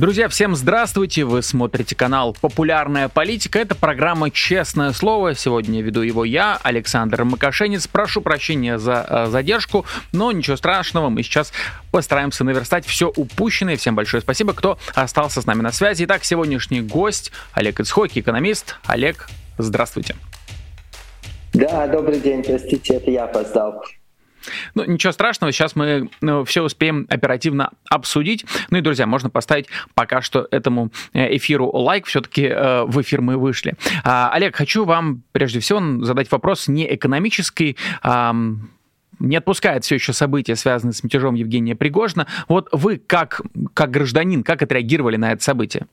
Друзья, всем здравствуйте! Вы смотрите канал «Популярная политика». Это программа «Честное слово». Сегодня веду его я, Александр Макашенец. Прошу прощения за э, задержку, но ничего страшного. Мы сейчас постараемся наверстать все упущенное. Всем большое спасибо, кто остался с нами на связи. Итак, сегодняшний гость Олег Ицхоки, экономист. Олег, здравствуйте. Да, добрый день, простите, это я опоздал. Ну, ничего страшного, сейчас мы ну, все успеем оперативно обсудить. Ну и, друзья, можно поставить пока что этому э, эфиру лайк, все-таки э, в эфир мы вышли. А, Олег, хочу вам прежде всего задать вопрос не экономический, а, не отпускает все еще события, связанные с мятежом Евгения Пригожина. Вот вы как, как гражданин, как отреагировали на это событие?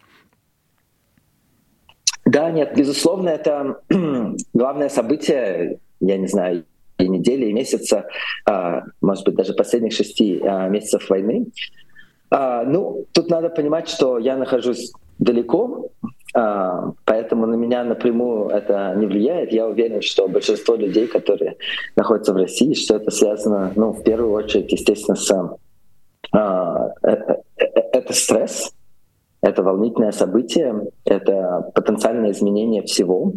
Да, нет, безусловно, это главное событие, я не знаю, и недели, и месяца, а, может быть, даже последних шести а, месяцев войны. А, ну, тут надо понимать, что я нахожусь далеко, поэтому на меня напрямую это не влияет. Я уверен, что большинство людей, которые находятся в России, что это связано, ну, в первую очередь, естественно, с э, э, э, это стресс, это волнительное событие, это потенциальное изменение всего,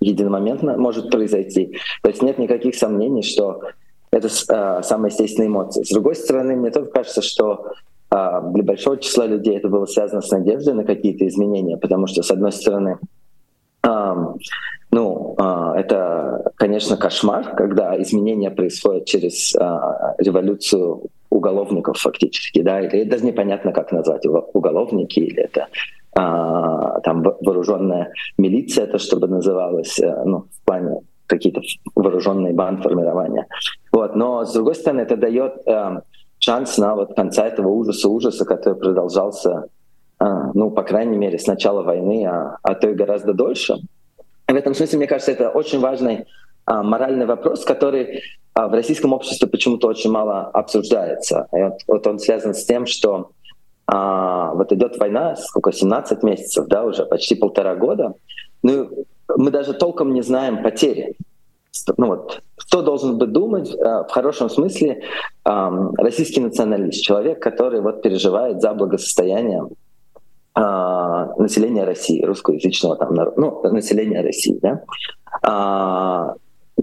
единомоментно может произойти. То есть нет никаких сомнений, что это э, самая естественная эмоция. С другой стороны, мне тоже кажется, что э, для большого числа людей это было связано с надеждой на какие-то изменения, потому что, с одной стороны, э, ну, э, это, конечно, кошмар, когда изменения происходят через э, революцию уголовников фактически, да, или даже непонятно, как назвать уголовники, или это а, там вооруженная милиция, это чтобы называлось, э, ну, в плане какие-то вооруженные бандформирования. Вот. Но, с другой стороны, это дает э, шанс на вот конца этого ужаса, ужаса, который продолжался, э, ну, по крайней мере, с начала войны, а, а то и гораздо дольше. В этом смысле, мне кажется, это очень важный э, моральный вопрос, который э, в российском обществе почему-то очень мало обсуждается. И вот, вот он связан с тем, что а, вот идет война, сколько, 17 месяцев, да, уже почти полтора года. Ну, мы даже толком не знаем потери. Ну вот, кто должен бы думать а, в хорошем смысле а, российский националист, человек, который вот переживает за благосостояние а, населения России, русскоязычного там народа, ну, населения России, да, а,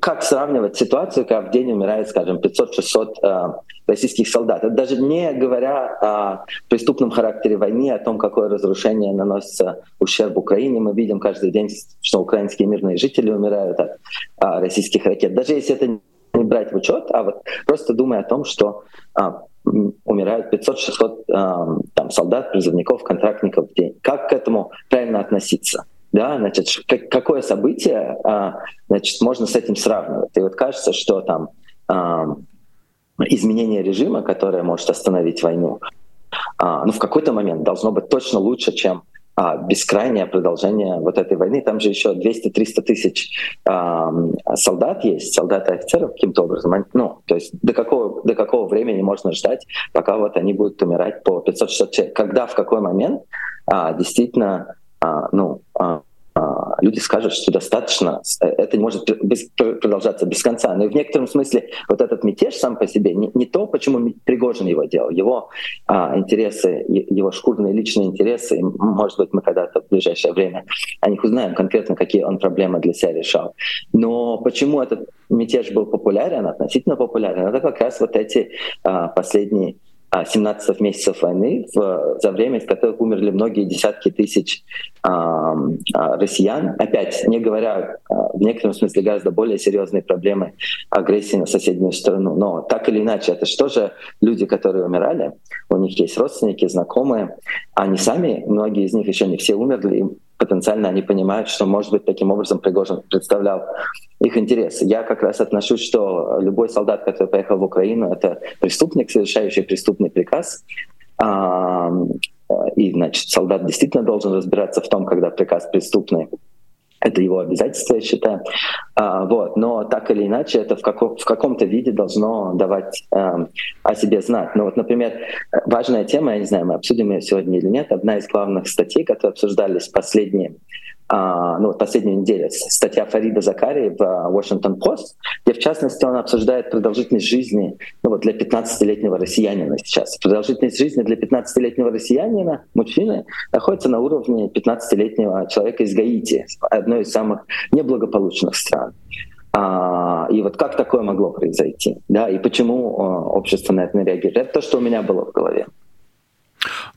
как сравнивать ситуацию, когда в день умирает, скажем, 500-600 э, российских солдат? Это даже не говоря о преступном характере войны, о том, какое разрушение наносится ущерб Украине. Мы видим каждый день, что украинские мирные жители умирают от э, российских ракет. Даже если это не брать в учет, а вот просто думая о том, что э, умирают 500-600 э, там, солдат, призывников, контрактников в день. Как к этому правильно относиться? да, значит, как, какое событие, а, значит, можно с этим сравнивать. И вот кажется, что там а, изменение режима, которое может остановить войну, а, ну, в какой-то момент должно быть точно лучше, чем а, бескрайнее продолжение вот этой войны. Там же еще 200-300 тысяч а, солдат есть, солдат и офицеров каким-то образом. Ну, то есть до какого, до какого времени можно ждать, пока вот они будут умирать по 500-600 человек? Когда, в какой момент а, действительно а, ну, а, люди скажут, что достаточно, э, это не может без, продолжаться без конца. Но и в некотором смысле вот этот мятеж сам по себе не, не то, почему Пригожин его делал, его а, интересы, его шкурные личные интересы, может быть, мы когда-то в ближайшее время о них узнаем конкретно, какие он проблемы для себя решал. Но почему этот мятеж был популярен, относительно популярен, это как раз вот эти а, последние 17 а, месяцев войны, в, за время, в которых умерли многие десятки тысяч а, россиян. Опять, не говоря в некотором смысле гораздо более серьезные проблемы агрессии на соседнюю страну. Но так или иначе, это что же люди, которые умирали, у них есть родственники, знакомые, они сами, многие из них еще не все умерли, потенциально они понимают, что, может быть, таким образом Пригожин представлял их интересы. Я как раз отношусь, что любой солдат, который поехал в Украину, это преступник, совершающий преступный приказ. И, значит, солдат действительно должен разбираться в том, когда приказ преступный. это его обязательство, я считаю. А, вот. Но так или иначе, это в, каком, в каком-то виде должно давать а, о себе знать. Ну вот, например, важная тема, я не знаю, мы обсудим ее сегодня или нет, одна из главных статей, которые обсуждались последние а, ну, последнюю неделю, статья Фарида Закари в а, Washington Post, где, в частности, он обсуждает продолжительность жизни ну, вот для 15-летнего россиянина сейчас. Продолжительность жизни для 15-летнего россиянина, мужчины, находится на уровне 15-летнего человека из Гаити, одной из самых неблагополучных стран. А, и вот как такое могло произойти? Да, и почему а, общество на это не реагирует? Это то, что у меня было в голове.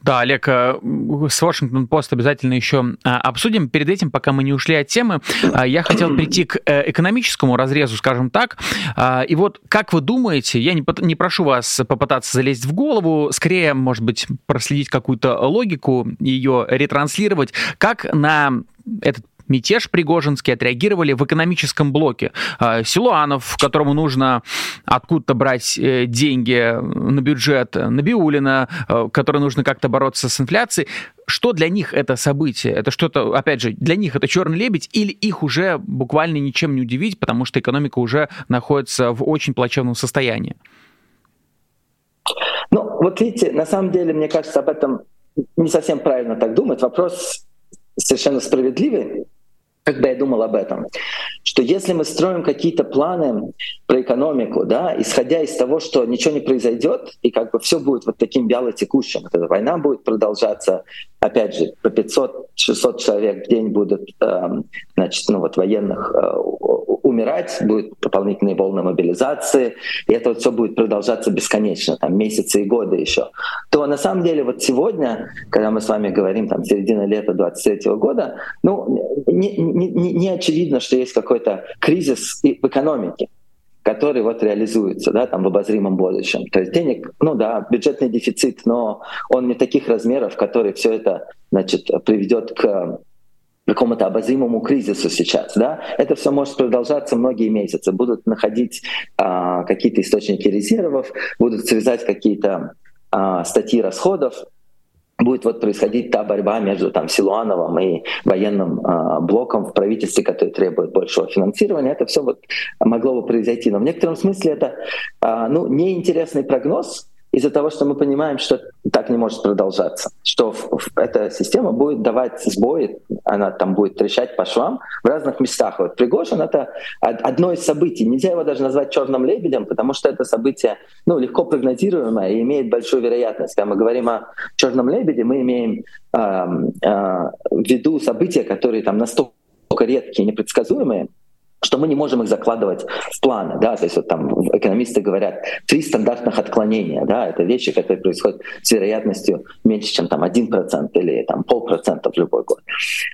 Да, Олег, э, с Washington Post обязательно еще а, обсудим. Перед этим, пока мы не ушли от темы, а, я хотел прийти к э, экономическому разрезу, скажем так. А, и вот как вы думаете, я не, прошу вас попытаться залезть в голову, скорее, может быть, проследить какую-то логику, ее ретранслировать, как на этот мятеж Пригожинский отреагировали в экономическом блоке. А, Силуанов, которому нужно откуда-то брать э, деньги на бюджет, Набиулина, э, которой нужно как-то бороться с инфляцией. Что для них это событие? Это что-то, опять же, для них это черный лебедь или их уже буквально ничем не удивить, потому что экономика уже находится в очень плачевном состоянии? Ну, вот видите, на самом деле, мне кажется, об этом не совсем правильно так думать. Вопрос совершенно справедливый когда я думал об этом, что если мы строим какие-то планы про экономику, да, исходя из того, что ничего не произойдет, и как бы все будет вот таким вяло текущим, эта война будет продолжаться, опять же, по 500-600 человек в день будут, э, значит, ну вот военных э, умирать, будет дополнительные волны мобилизации, и это вот все будет продолжаться бесконечно, там месяцы и годы еще, то на самом деле вот сегодня, когда мы с вами говорим, там, середина лета 23 года, ну, не, не, не очевидно, что есть какой-то кризис в экономике который вот реализуется да, там в обозримом будущем. То есть денег, ну да, бюджетный дефицит, но он не таких размеров, который все это значит, приведет к какому-то обозримому кризису сейчас. Да? Это все может продолжаться многие месяцы. Будут находить а, какие-то источники резервов, будут срезать какие-то а, статьи расходов, будет вот происходить та борьба между там Силуановым и военным э, блоком в правительстве, который требует большего финансирования. Это все вот могло бы произойти. Но в некотором смысле это э, ну, неинтересный прогноз, из-за того, что мы понимаем, что так не может продолжаться, что эта система будет давать сбои, она там будет трещать по швам в разных местах. Вот Пригожин — это одно из событий. Нельзя его даже назвать черным лебедем, потому что это событие ну, легко прогнозируемое и имеет большую вероятность. Когда мы говорим о черном лебеде, мы имеем э, э, в виду события, которые там настолько редкие непредсказуемые, что мы не можем их закладывать в планы, да, то есть вот там экономисты говорят три стандартных отклонения, да, это вещи, которые происходят с вероятностью меньше, чем там один процент или там полпроцента в любой год,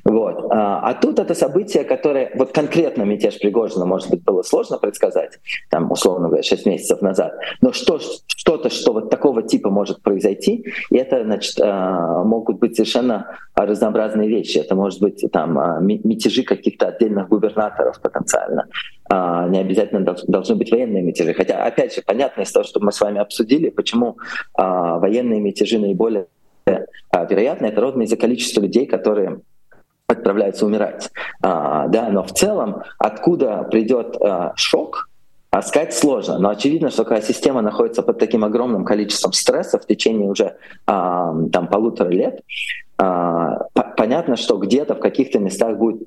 вот. А, а тут это событие, которое вот конкретно мятеж Пригожина, может быть, было сложно предсказать, там условно говоря, 6 месяцев назад, но что что-то, что вот такого типа может произойти, и это, значит, а, могут быть совершенно разнообразные вещи, это может быть там а, мятежи каких-то отдельных губернаторов потенциально потенциально. А, не обязательно должны быть военные мятежи. Хотя, опять же, понятно из того, что мы с вами обсудили, почему а, военные мятежи наиболее а, вероятны, это ровно из-за количества людей, которые отправляются умирать. А, да, но в целом, откуда придет а, шок, а сказать сложно, но очевидно, что когда система находится под таким огромным количеством стресса в течение уже а, там полутора лет, а, понятно, что где-то в каких-то местах будет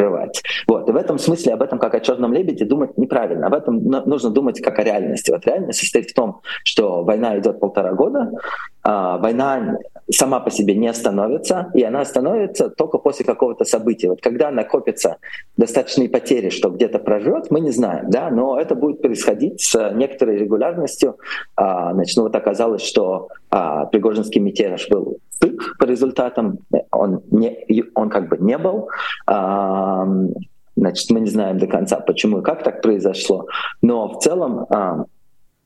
скрывать. Вот. И в этом смысле об этом как о черном лебеде думать неправильно. Об этом нужно думать как о реальности. Вот реальность состоит в том, что война идет полтора года, а война сама по себе не остановится, и она остановится только после какого-то события. Вот когда накопятся достаточные потери, что где-то проживет, мы не знаем, да, но это будет происходить с некоторой регулярностью. А, значит, ну вот оказалось, что а, Пригожинский мятеж был стык по результатам, он, не, он как бы не был. А, значит, мы не знаем до конца, почему и как так произошло. Но в целом а,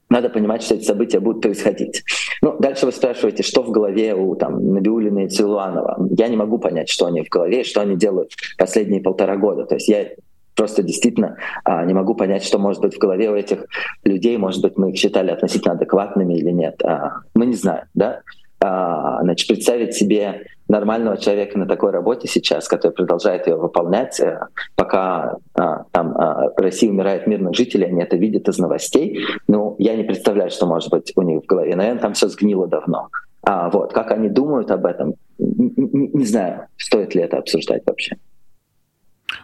надо понимать, что эти события будут происходить. Ну, дальше вы спрашиваете, что в голове у там, Набиулина и Цилуанова. Я не могу понять, что они в голове что они делают последние полтора года. То есть я просто действительно а, не могу понять, что может быть в голове у этих людей. Может быть, мы их считали относительно адекватными или нет. А, мы не знаем, да? А, значит, представить себе нормального человека на такой работе сейчас, который продолжает ее выполнять, э, пока а, там а, Россия умирает мирных жителей, они это видят из новостей. Ну, я не представляю, что может быть у них в голове. Наверное, там все сгнило давно. А вот как они думают об этом, не, не знаю, стоит ли это обсуждать вообще.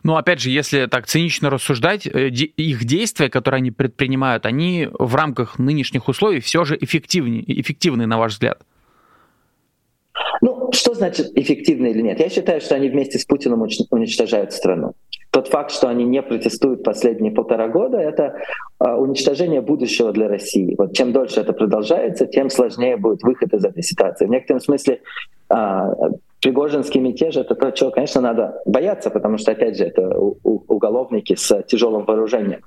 Ну, опять же, если так цинично рассуждать, э, их действия, которые они предпринимают, они в рамках нынешних условий все же эффективнее, эффективны, на ваш взгляд? Ну, что значит эффективно или нет? Я считаю, что они вместе с Путиным уничтожают страну. Тот факт, что они не протестуют последние полтора года, это а, уничтожение будущего для России. Вот чем дольше это продолжается, тем сложнее будет выход из этой ситуации. В некотором смысле а, Пригожинский мятеж — это то, чего, конечно, надо бояться, потому что, опять же, это уголовники с тяжелым вооружением.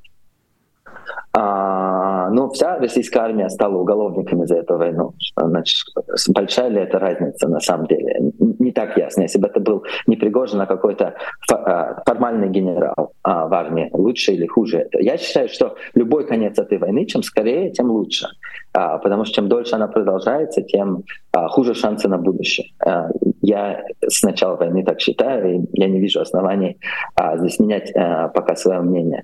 Ну, вся российская армия стала уголовниками за эту войну. Значит, большая ли это разница на самом деле? Не так ясно. Если бы это был не Пригожин, а какой-то а, формальный генерал а, в армии, лучше или хуже это? Я считаю, что любой конец этой войны, чем скорее, тем лучше. А, потому что чем дольше она продолжается, тем хуже шансы на будущее. Я с начала войны так считаю, и я не вижу оснований здесь менять пока свое мнение.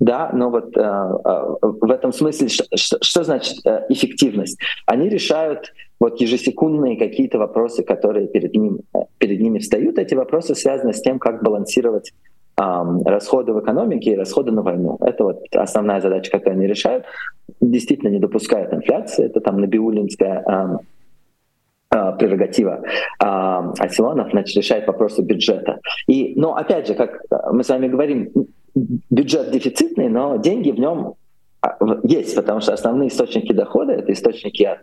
Да, но вот э, э, в этом смысле что, что, что значит э, эффективность? Они решают вот ежесекундные какие-то вопросы, которые перед, ним, э, перед ними встают. Эти вопросы связаны с тем, как балансировать расходы в экономике и расходы на войну. Это вот основная задача, которую они решают. Действительно не допускают инфляции. Это там набиулинская э, прерогатива а, Асилонов, значит, решает вопросы бюджета. И, но опять же, как мы с вами говорим, бюджет дефицитный, но деньги в нем а, есть, потому что основные источники дохода — это источники от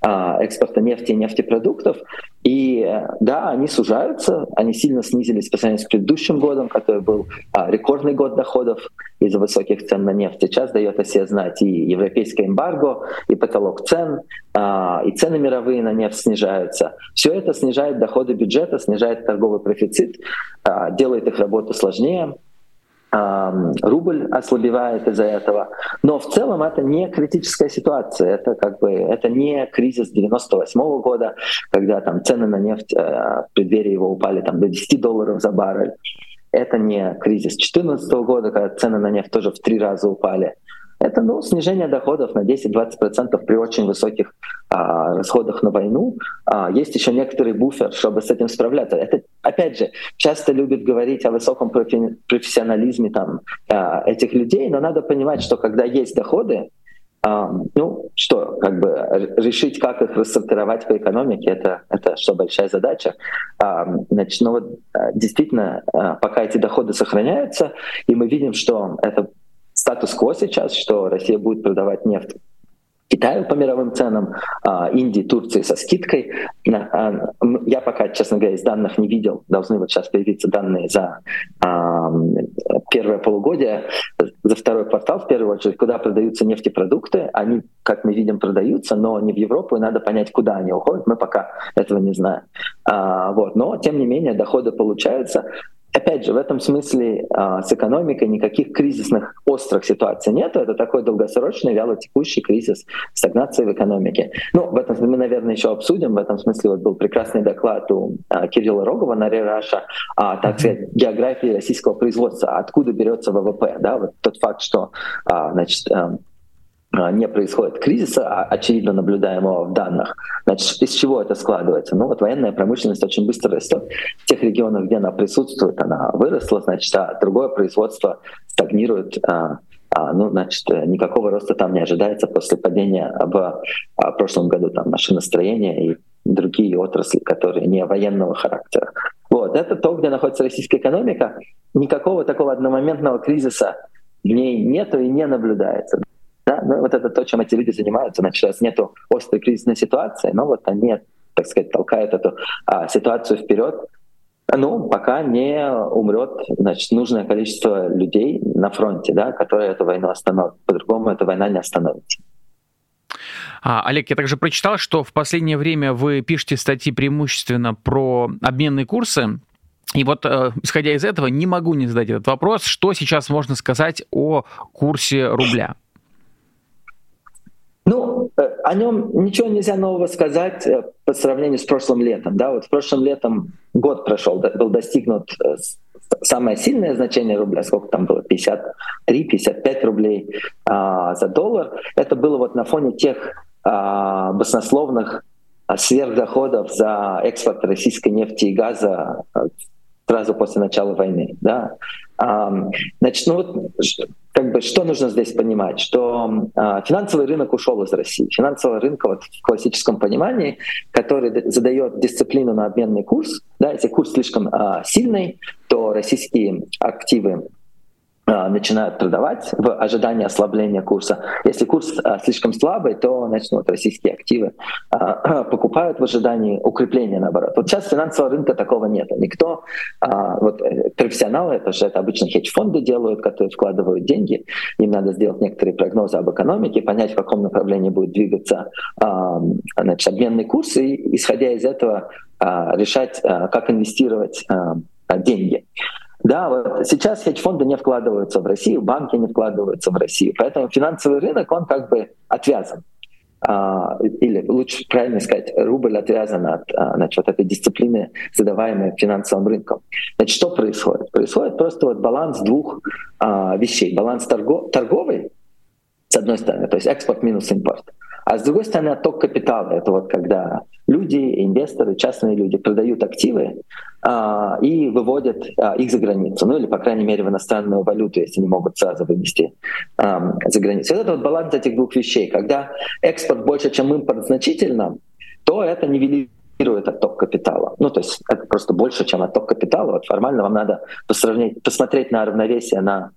а, экспорта нефти и нефтепродуктов. И да, они сужаются, они сильно снизились по сравнению с предыдущим годом, который был а, рекордный год доходов из-за высоких цен на нефть. Сейчас дает о себе знать и европейское эмбарго, и потолок цен, а, и цены мировые на нефть снижаются. Все это снижает доходы бюджета, снижает торговый профицит, а, делает их работу сложнее рубль ослабевает из-за этого. Но в целом это не критическая ситуация. Это как бы это не кризис 98 -го года, когда там цены на нефть э, в преддверии его упали там, до 10 долларов за баррель. Это не кризис 2014 года, когда цены на нефть тоже в три раза упали. Это ну, снижение доходов на 10-20% при очень высоких а, расходах на войну. А, есть еще некоторый буфер, чтобы с этим справляться. Это, опять же, часто любят говорить о высоком профессионализме там, а, этих людей, но надо понимать, что когда есть доходы, а, ну что, как бы решить, как их рассортировать по экономике, это, это что, большая задача. А, значит, ну вот а, действительно, а, пока эти доходы сохраняются, и мы видим, что это статус-кво сейчас, что Россия будет продавать нефть Китаю по мировым ценам, а, Индии, Турции со скидкой. А, я пока, честно говоря, из данных не видел. Должны вот сейчас появиться данные за а, первое полугодие, за второй квартал в первую очередь, куда продаются нефтепродукты. Они, как мы видим, продаются, но не в Европу, и надо понять, куда они уходят. Мы пока этого не знаем. Вот. Но, тем не менее, доходы получаются. Опять же, в этом смысле а, с экономикой никаких кризисных острых ситуаций нет. Это такой долгосрочный, вялотекущий кризис стагнации в экономике. Ну, в этом смысле мы, наверное, еще обсудим. В этом смысле вот был прекрасный доклад у а, Кирилла Рогова на Рераша, а, так сказать, географии российского производства, откуда берется ВВП. Да? Вот тот факт, что а, значит, а, не происходит кризиса, а очевидно наблюдаемого в данных. Значит, из чего это складывается? Ну вот военная промышленность очень быстро растет. В тех регионах, где она присутствует, она выросла, значит, а другое производство стагнирует. А, а, ну, значит, никакого роста там не ожидается после падения в а, прошлом году там машиностроения и другие отрасли, которые не военного характера. Вот, это то, где находится российская экономика. Никакого такого одномоментного кризиса в ней нету и не наблюдается. Да? Ну, вот это то, чем эти люди занимаются. Значит, сейчас нету острой кризисной ситуации, но вот они, так сказать, толкают эту а, ситуацию вперед. Ну, пока не умрет значит, нужное количество людей на фронте, да, которые эту войну остановят. По-другому эта война не остановится. А, Олег, я также прочитал, что в последнее время вы пишете статьи преимущественно про обменные курсы. И вот, э, исходя из этого, не могу не задать этот вопрос. Что сейчас можно сказать о курсе рубля? Ну, о нем ничего нельзя нового сказать по сравнению с прошлым летом. Да, вот в прошлом летом год прошел, был достигнут самое сильное значение рубля, сколько там было, 53-55 рублей а, за доллар, это было вот на фоне тех а, баснословных а, сверхдоходов за экспорт российской нефти и газа а, сразу после начала войны. Да? Значит, ну вот как бы что нужно здесь понимать? Что э, финансовый рынок ушел из России. Финансовый рынок вот, в классическом понимании, который задает дисциплину на обменный курс, да, если курс слишком э, сильный, то российские активы а, начинают продавать в ожидании ослабления курса. Если курс а, слишком слабый, то начнут российские активы а, покупают в ожидании укрепления, наоборот. Вот сейчас финансового рынка такого нет. Никто, вот э, профессионалы, это же это обычно хедж-фонды делают, которые вкладывают деньги. Им надо сделать некоторые прогнозы об экономике, понять, в каком направлении будет двигаться значит, обменный курс, и исходя из этого решать, как инвестировать деньги. Да, вот сейчас хедж-фонды не вкладываются в Россию, банки не вкладываются в Россию, поэтому финансовый рынок, он как бы отвязан. А, или лучше правильно сказать, рубль отвязан от а, значит, этой дисциплины, задаваемой финансовым рынком. Значит, что происходит? Происходит просто вот баланс двух а, вещей. Баланс торго- торговый, с одной стороны, то есть экспорт минус импорт. А с другой стороны, отток капитала. Это вот когда люди, инвесторы, частные люди продают активы а, и выводят а, их за границу. Ну или, по крайней мере, в иностранную валюту, если не могут сразу вывести а, за границу. Вот это вот баланс этих двух вещей. Когда экспорт больше, чем импорт значительно, то это нивелирует отток капитала. Ну, то есть это просто больше, чем отток капитала. Вот формально вам надо посмотреть на равновесие на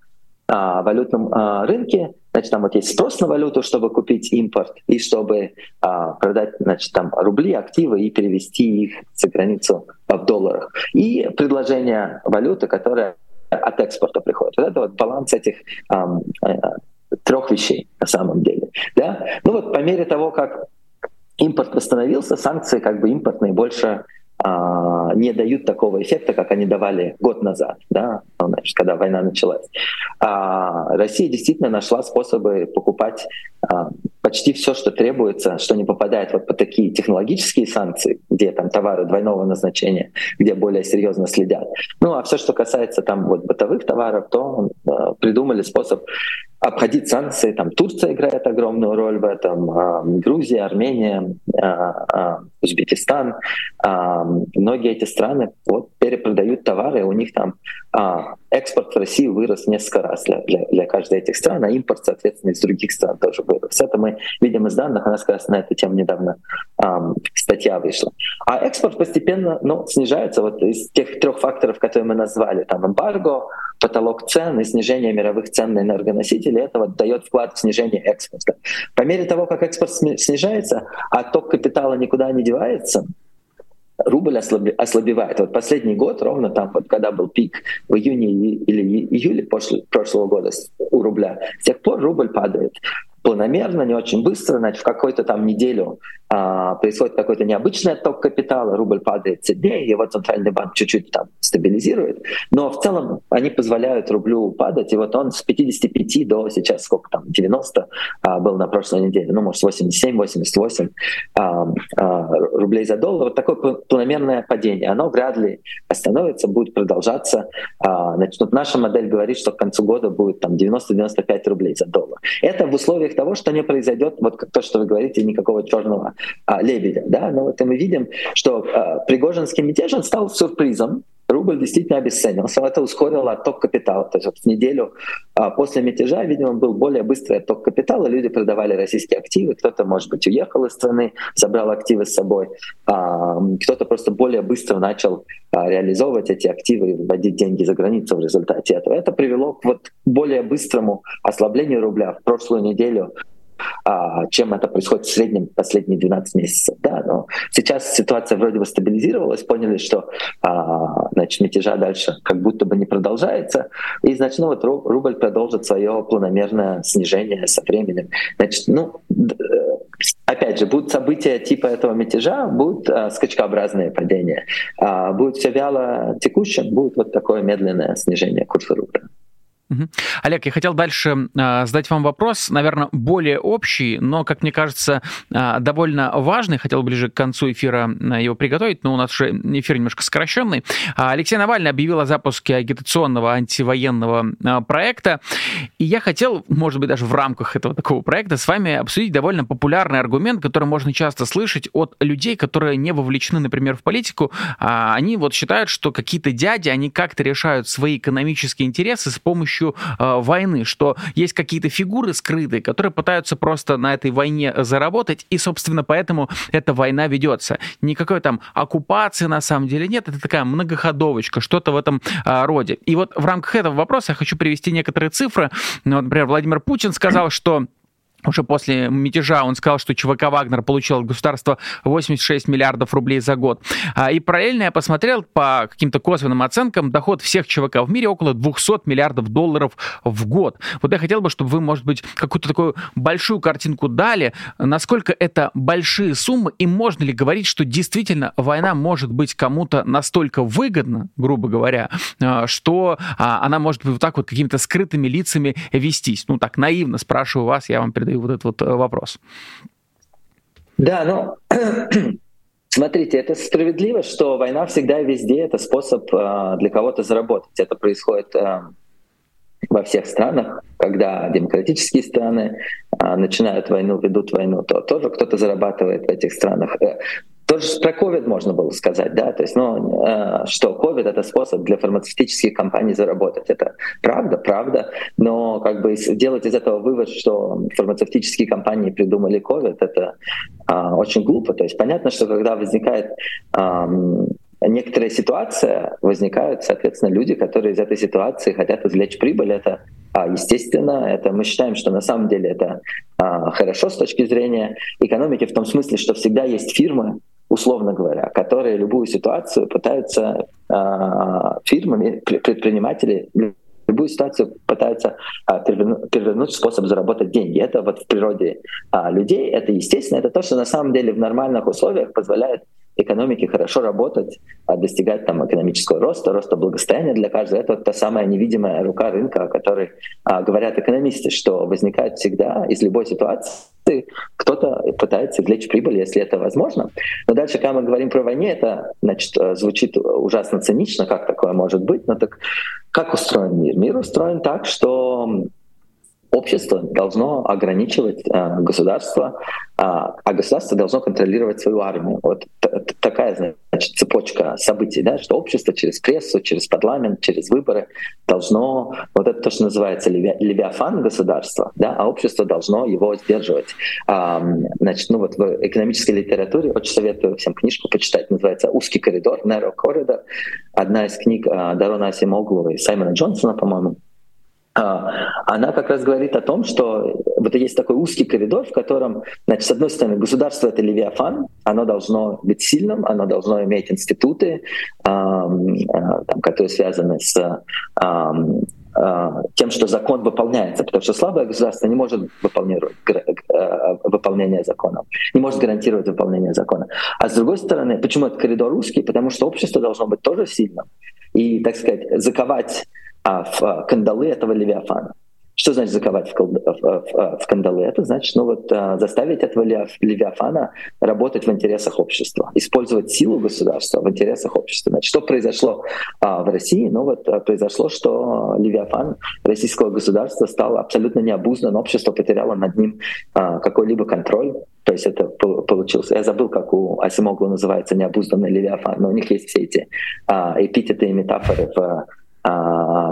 а, валютном а, рынке, значит, там вот есть спрос на валюту, чтобы купить импорт и чтобы а, продать, значит, там рубли, активы и перевести их за границу в долларах. И предложение валюты, которая от экспорта приходит. Вот это вот баланс этих а, трех вещей на самом деле. Да? Ну вот по мере того, как импорт восстановился, санкции как бы импортные больше не дают такого эффекта, как они давали год назад, да, значит, когда война началась. А Россия действительно нашла способы покупать а, почти все, что требуется, что не попадает вот под такие технологические санкции, где там товары двойного назначения, где более серьезно следят. Ну а все, что касается там вот бытовых товаров, то а, придумали способ обходить санкции. Там Турция играет огромную роль в этом, а, Грузия, Армения, а, а, Узбекистан. Многие эти страны вот перепродают товары, у них там экспорт в Россию вырос несколько раз для, для, для каждой этих стран, а импорт, соответственно, из других стран тоже вырос. Это мы видим из данных, у нас как раз на эту тему недавно статья вышла. А экспорт постепенно ну, снижается вот из тех трех факторов, которые мы назвали, там эмбарго, потолок цен и снижение мировых цен на энергоносители, это вот дает вклад в снижение экспорта. По мере того, как экспорт снижается, а ток капитала никуда не девается, рубль ослабевает. Вот последний год, ровно там, вот, когда был пик в июне или июле прошлого года у рубля, с тех пор рубль падает планомерно, не очень быстро, значит, в какую-то там неделю происходит какой-то необычный отток капитала, рубль падает сильнее, его центральный банк чуть-чуть там стабилизирует, но в целом они позволяют рублю падать, и вот он с 55 до сейчас сколько там, 90 а, был на прошлой неделе, ну, может, 87-88 а, а, рублей за доллар. Вот такое планомерное падение, оно вряд ли остановится, будет продолжаться. А, значит, вот наша модель говорит, что к концу года будет там 90-95 рублей за доллар. Это в условиях того, что не произойдет, вот как то, что вы говорите, никакого черного а, лебедя. Да? Но вот мы видим, что а, Пригожинский мятеж он стал сюрпризом, рубль действительно обесценился. Это ускорило отток капитала. То есть вот в неделю а, после мятежа, видимо, был более быстрый отток капитала. Люди продавали российские активы. Кто-то, может быть, уехал из страны, забрал активы с собой. А, кто-то просто более быстро начал а, реализовывать эти активы и выводить деньги за границу в результате этого. Это привело к вот более быстрому ослаблению рубля. В прошлую неделю чем это происходит в среднем последние 12 месяцев. Да, но сейчас ситуация вроде бы стабилизировалась, поняли, что а, значит, мятежа дальше как будто бы не продолжается, и значит, ну, вот рубль продолжит свое планомерное снижение со временем. Значит, ну, э, опять же, будут события типа этого мятежа, будут а, скачкообразные падения, а, будет все вяло текущим, будет вот такое медленное снижение курса рубля. Олег, я хотел дальше э, задать вам вопрос, наверное, более общий, но, как мне кажется, э, довольно важный. Хотел ближе к концу эфира э, его приготовить, но у нас уже эфир немножко сокращенный. Алексей Навальный объявил о запуске агитационного антивоенного э, проекта, и я хотел, может быть, даже в рамках этого такого проекта с вами обсудить довольно популярный аргумент, который можно часто слышать от людей, которые не вовлечены, например, в политику. А они вот считают, что какие-то дяди, они как-то решают свои экономические интересы с помощью помощью э, войны, что есть какие-то фигуры скрытые, которые пытаются просто на этой войне заработать, и, собственно, поэтому эта война ведется. Никакой там оккупации на самом деле нет, это такая многоходовочка, что-то в этом э, роде. И вот в рамках этого вопроса я хочу привести некоторые цифры. Ну, например, Владимир Путин сказал, что уже после мятежа он сказал, что ЧВК «Вагнер» получил от государства 86 миллиардов рублей за год. А, и параллельно я посмотрел по каким-то косвенным оценкам, доход всех ЧВК в мире около 200 миллиардов долларов в год. Вот я хотел бы, чтобы вы, может быть, какую-то такую большую картинку дали, насколько это большие суммы, и можно ли говорить, что действительно война может быть кому-то настолько выгодна, грубо говоря, а, что а, она может быть вот так вот какими-то скрытыми лицами вестись. Ну, так наивно спрашиваю вас, я вам передаю вот этот вот э, вопрос. Да, ну, смотрите, это справедливо, что война всегда и везде это способ э, для кого-то заработать. Это происходит э, во всех странах, когда демократические страны начинают войну, ведут войну, то тоже кто-то зарабатывает в этих странах. Тоже про COVID можно было сказать, да, то есть, ну, э, что COVID — это способ для фармацевтических компаний заработать. Это правда, правда, но как бы делать из этого вывод, что фармацевтические компании придумали COVID, это э, очень глупо. То есть понятно, что когда возникает э, некоторая ситуация, возникают, соответственно, люди, которые из этой ситуации хотят извлечь прибыль. Это а, естественно, это мы считаем, что на самом деле это а, хорошо с точки зрения экономики в том смысле, что всегда есть фирмы, условно говоря, которые любую ситуацию пытаются э, фирмами, предприниматели любую ситуацию пытаются а, перевернуть, способ заработать деньги. Это вот в природе а, людей, это естественно, это то, что на самом деле в нормальных условиях позволяет экономике хорошо работать, а достигать там экономического роста, роста благосостояния для каждого. Это та самая невидимая рука рынка, о которой а, говорят экономисты, что возникает всегда из любой ситуации кто-то пытается извлечь прибыль, если это возможно. Но дальше, когда мы говорим про войне, это значит, э, звучит ужасно цинично, как такое может быть. Но так как устроен мир? Мир устроен так, что общество должно ограничивать э, государство, э, а государство должно контролировать свою армию. Вот такая значит, цепочка событий, да, что общество через прессу, через парламент, через выборы должно, вот это то, что называется левиафан государства, да, а общество должно его сдерживать. А, значит, ну вот в экономической литературе очень советую всем книжку почитать, называется «Узкий коридор», «Narrow Corridor», одна из книг а, Дарона Асимоглу и Саймона Джонсона, по-моему, она как раз говорит о том, что вот есть такой узкий коридор, в котором, значит, с одной стороны, государство — это левиафан, оно должно быть сильным, оно должно иметь институты, а, там, которые связаны с тем, что закон выполняется, потому что слабое государство не может выполнять выполнение закона, не может гарантировать выполнение закона. А с другой стороны, почему этот коридор узкий? Потому что общество должно быть тоже сильным. И, так сказать, заковать а, в а, кандалы этого левиафана. Что значит заковать в, в, в, в кандалы? Это значит ну вот, заставить этого левиафана работать в интересах общества, использовать силу государства в интересах общества. Значит, что произошло а, в России? Ну вот произошло, что левиафан российского государства стал абсолютно необуздан, общество потеряло над ним а, какой-либо контроль. То есть это получился. Я забыл, как у Асимоглу называется необузданный левиафан, но у них есть все эти а, эпитеты и метафоры в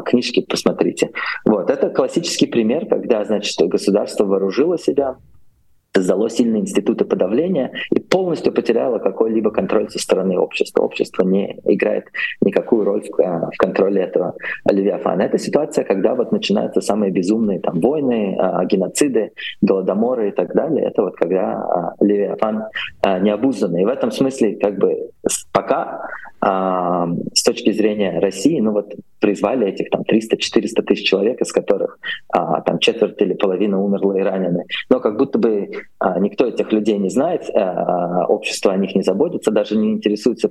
книжки посмотрите. Вот, это классический пример, когда, значит, государство вооружило себя, создало сильные институты подавления и полностью потеряло какой-либо контроль со стороны общества. Общество не играет никакую роль в, а, в контроле этого Левиафана. Это ситуация, когда вот начинаются самые безумные там войны, а, геноциды, голодоморы и так далее. Это вот когда Левиафан необузданный. И в этом смысле как бы пока а, с точки зрения России, ну вот призвали этих там 300-400 тысяч человек, из которых а, там четверть или половина умерла и ранены. Но как будто бы а, никто этих людей не знает, а, общество о них не заботится, даже не интересуется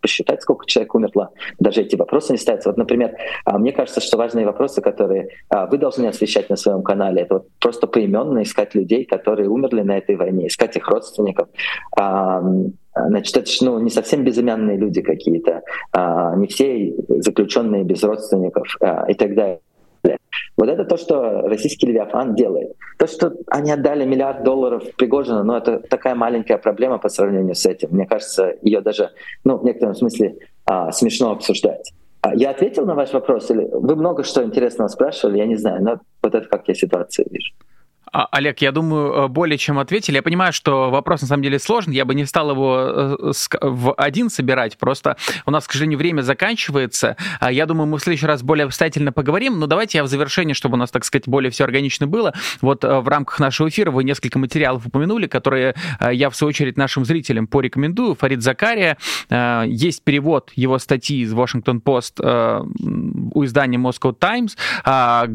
посчитать, сколько человек умерло. Даже эти вопросы не ставятся. Вот, например, а, мне кажется, что важные вопросы, которые а, вы должны освещать на своем канале, это вот просто поименно искать людей, которые умерли на этой войне, искать их родственников. Значит, это ну, не совсем безымянные люди какие-то, не все заключенные без родственников и так далее. Вот это то, что российский Левиафан делает. То, что они отдали миллиард долларов Пригожину, ну, это такая маленькая проблема по сравнению с этим. Мне кажется, ее даже, ну, в некотором смысле а, смешно обсуждать. А я ответил на ваш вопрос? Или вы много что интересного спрашивали, я не знаю, но вот это как я ситуацию вижу. А, Олег, я думаю, э, более чем ответили. Я понимаю, что вопрос на самом деле сложный. Я бы не стал его э, в один собирать. Просто у нас, к сожалению, время заканчивается. А, я думаю, мы в следующий раз более обстоятельно поговорим. Но давайте я в завершении, чтобы у нас, так сказать, более все органично было. Вот э, в рамках нашего эфира вы несколько материалов упомянули, которые я, в свою очередь, нашим зрителям порекомендую. Фарид Закария. Есть перевод его статьи из Washington Post у издания Moscow Times. А,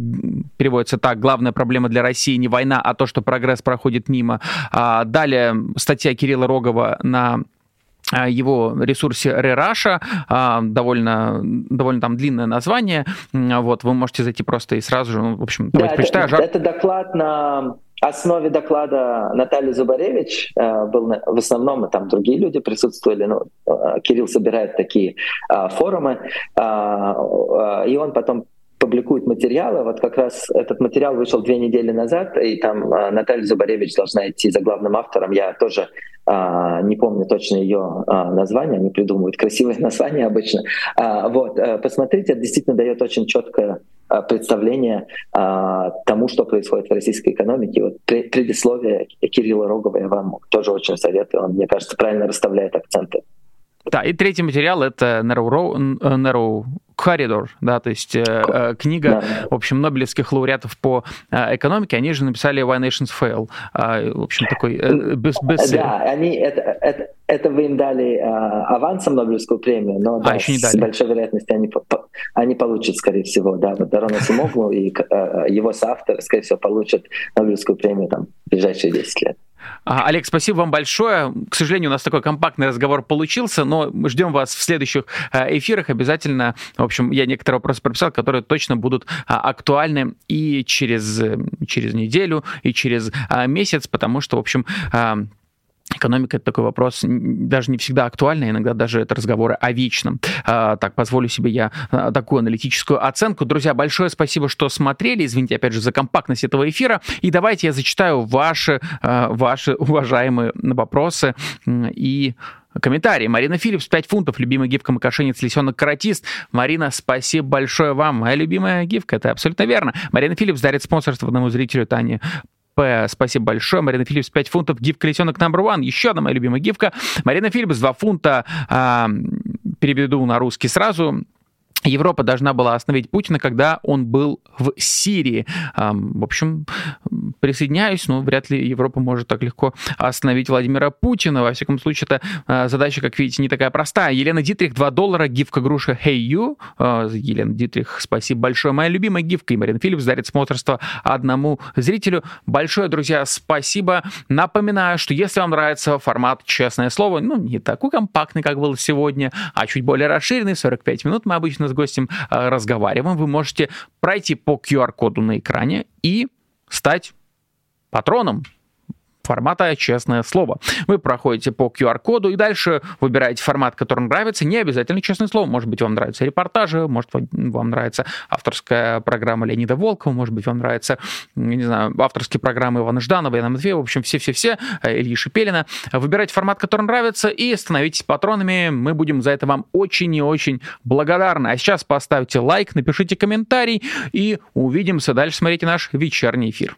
переводится так. Главная проблема для России не война, а то, что прогресс проходит мимо. А, далее статья Кирилла Рогова на а, его ресурсе Рераша, довольно, довольно там длинное название, вот, вы можете зайти просто и сразу же, ну, в общем, давайте да, прочитаю. Это, это доклад на основе доклада Натальи Зубаревич э, был в основном, и там другие люди присутствовали, ну, э, Кирилл собирает такие э, форумы, и он потом публикует материалы. Вот как раз этот материал вышел две недели назад, и там Наталья Зубаревич должна идти за главным автором. Я тоже не помню точно ее название, они придумывают красивые названия обычно. Вот, посмотрите, это действительно дает очень четкое представление а, тому, что происходит в российской экономике. Вот предисловие Кирилла Рогова я вам тоже очень советую. Он, мне кажется, правильно расставляет акценты. Да, и третий материал — это Narrow, Narrow Corridor, да, то есть э, э, книга, да. в общем, нобелевских лауреатов по э, экономике, они же написали Why Nations Fail, э, в общем, такой э, без, без... Да, они, это, это, это вы им дали э, авансом Нобелевскую премию, но а, да, еще не дали. с большой вероятностью они, они получат, скорее всего, да, вот Дарона Симоглу и э, его соавтор, скорее всего, получат Нобелевскую премию там в ближайшие 10 лет. Олег, спасибо вам большое. К сожалению, у нас такой компактный разговор получился, но ждем вас в следующих э, эфирах. Обязательно, в общем, я некоторые вопросы прописал, которые точно будут а, актуальны и через, э, через неделю, и через а, месяц, потому что, в общем, а, Экономика — это такой вопрос даже не всегда актуальный, иногда даже это разговоры о вечном. А, так, позволю себе я а, такую аналитическую оценку. Друзья, большое спасибо, что смотрели. Извините, опять же, за компактность этого эфира. И давайте я зачитаю ваши, а, ваши уважаемые вопросы и комментарии. Марина Филлипс, 5 фунтов, любимая гифка Макашинец, лисенок каратист. Марина, спасибо большое вам. Моя любимая гифка, это абсолютно верно. Марина Филлипс дарит спонсорство одному зрителю Тане П. Спасибо большое. Марина Филлипс, 5 фунтов. Гифка лисенок номер one. Еще одна моя любимая гифка. Марина Филлипс, 2 фунта. А, переведу на русский сразу. Европа должна была остановить Путина, когда он был в Сирии. В общем, присоединяюсь, но вряд ли Европа может так легко остановить Владимира Путина. Во всяком случае, это а, задача, как видите, не такая простая. Елена Дитрих, 2 доллара, гифка груша Hey You. А, Елена Дитрих, спасибо большое. Моя любимая гифка. И Марин Филлипс дарит спонсорство одному зрителю. Большое, друзья, спасибо. Напоминаю, что если вам нравится формат «Честное слово», ну, не такой компактный, как был сегодня, а чуть более расширенный, 45 минут мы обычно гостем э, разговариваем, вы можете пройти по QR-коду на экране и стать патроном формата «Честное слово». Вы проходите по QR-коду и дальше выбираете формат, который нравится. Не обязательно «Честное слово». Может быть, вам нравятся репортажи, может, вам нравится авторская программа Леонида Волкова, может быть, вам нравятся, не знаю, авторские программы Ивана Жданова, Яна Матвеева, в общем, все-все-все, э, Ильи Шипелина. Выбирайте формат, который нравится, и становитесь патронами. Мы будем за это вам очень и очень благодарны. А сейчас поставьте лайк, напишите комментарий, и увидимся. Дальше смотрите наш вечерний эфир.